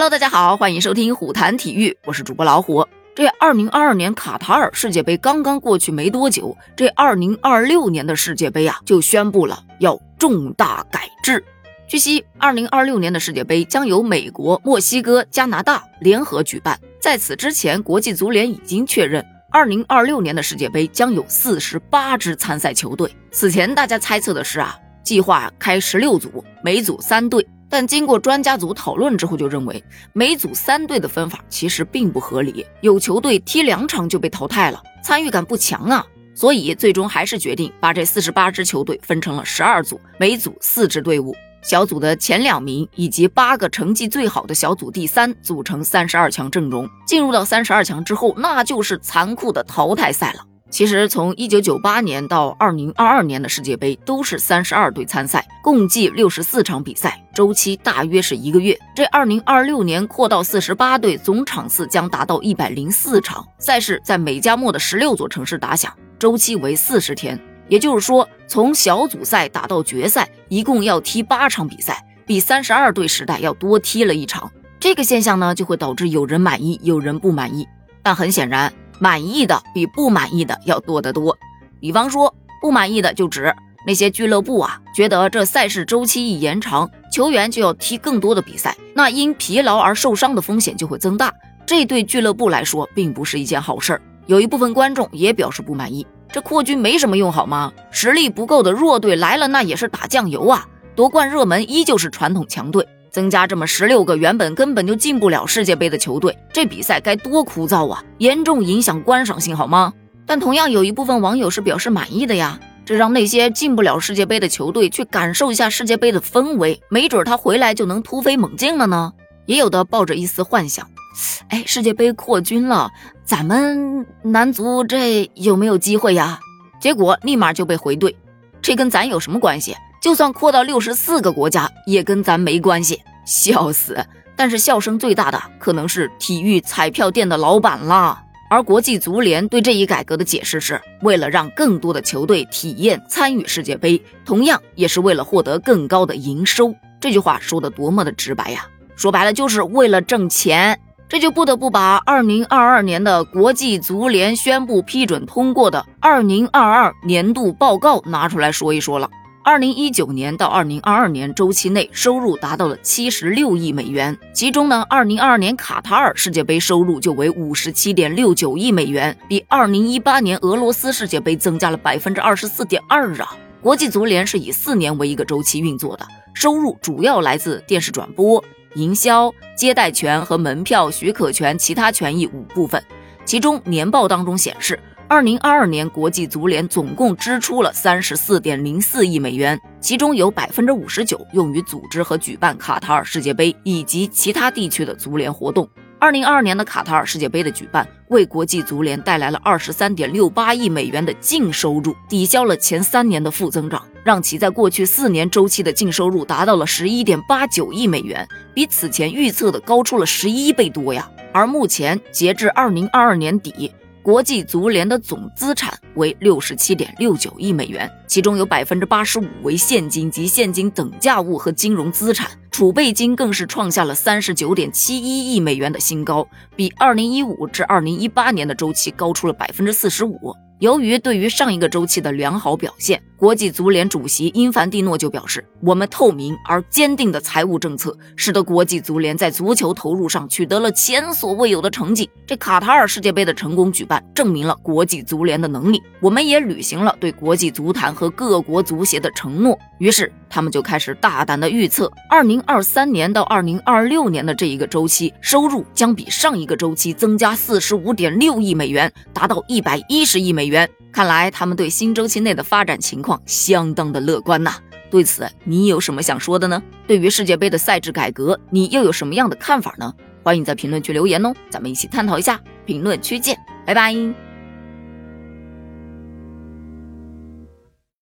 Hello，大家好，欢迎收听虎谈体育，我是主播老虎。这二零二二年卡塔尔世界杯刚刚过去没多久，这二零二六年的世界杯啊就宣布了要重大改制。据悉，二零二六年的世界杯将由美国、墨西哥、加拿大联合举办。在此之前，国际足联已经确认，二零二六年的世界杯将有四十八支参赛球队。此前大家猜测的是啊，计划开十六组，每组三队。但经过专家组讨论之后，就认为每组三队的分法其实并不合理，有球队踢两场就被淘汰了，参与感不强啊。所以最终还是决定把这四十八支球队分成了十二组，每组四支队伍，小组的前两名以及八个成绩最好的小组第三组成三十二强阵容。进入到三十二强之后，那就是残酷的淘汰赛了。其实，从一九九八年到二零二二年的世界杯都是三十二队参赛，共计六十四场比赛，周期大约是一个月。这二零二六年扩到四十八队，总场次将达到一百零四场。赛事在美加墨的十六座城市打响，周期为四十天。也就是说，从小组赛打到决赛，一共要踢八场比赛，比三十二队时代要多踢了一场。这个现象呢，就会导致有人满意，有人不满意。但很显然。满意的比不满意的要多得多。比方说，不满意的就指那些俱乐部啊，觉得这赛事周期一延长，球员就要踢更多的比赛，那因疲劳而受伤的风险就会增大，这对俱乐部来说并不是一件好事儿。有一部分观众也表示不满意，这扩军没什么用好吗？实力不够的弱队来了，那也是打酱油啊！夺冠热门依旧是传统强队。增加这么十六个原本根本就进不了世界杯的球队，这比赛该多枯燥啊！严重影响观赏性，好吗？但同样有一部分网友是表示满意的呀，这让那些进不了世界杯的球队去感受一下世界杯的氛围，没准他回来就能突飞猛进了呢。也有的抱着一丝幻想，哎，世界杯扩军了，咱们男足这有没有机会呀？结果立马就被回怼，这跟咱有什么关系？就算扩到六十四个国家，也跟咱没关系，笑死！但是笑声最大的可能是体育彩票店的老板啦。而国际足联对这一改革的解释是，为了让更多的球队体验参与世界杯，同样也是为了获得更高的营收。这句话说的多么的直白呀！说白了就是为了挣钱。这就不得不把二零二二年的国际足联宣布批准通过的二零二二年度报告拿出来说一说了。二零一九年到二零二二年周期内，收入达到了七十六亿美元。其中呢，二零二二年卡塔尔世界杯收入就为五十七点六九亿美元，比二零一八年俄罗斯世界杯增加了百分之二十四点二啊！国际足联是以四年为一个周期运作的，收入主要来自电视转播、营销、接待权和门票许可权其他权益五部分。其中年报当中显示。二零二二年，国际足联总共支出了三十四点零四亿美元，其中有百分之五十九用于组织和举办卡塔尔世界杯以及其他地区的足联活动。二零二二年的卡塔尔世界杯的举办，为国际足联带来了二十三点六八亿美元的净收入，抵消了前三年的负增长，让其在过去四年周期的净收入达到了十一点八九亿美元，比此前预测的高出了十一倍多呀。而目前截至二零二二年底。国际足联的总资产为六十七点六九亿美元，其中有百分之八十五为现金及现金等价物和金融资产，储备金更是创下了三十九点七一亿美元的新高，比二零一五至二零一八年的周期高出了百分之四十五。由于对于上一个周期的良好表现，国际足联主席因凡蒂诺就表示：“我们透明而坚定的财务政策，使得国际足联在足球投入上取得了前所未有的成绩。这卡塔尔世界杯的成功举办，证明了国际足联的能力。我们也履行了对国际足坛和各国足协的承诺。”于是，他们就开始大胆的预测，二零二三年到二零二六年的这一个周期，收入将比上一个周期增加四十五点六亿美元，达到一百一十亿美元。看来他们对新周期内的发展情况相当的乐观呐。对此，你有什么想说的呢？对于世界杯的赛制改革，你又有什么样的看法呢？欢迎在评论区留言哦，咱们一起探讨一下。评论区见，拜拜。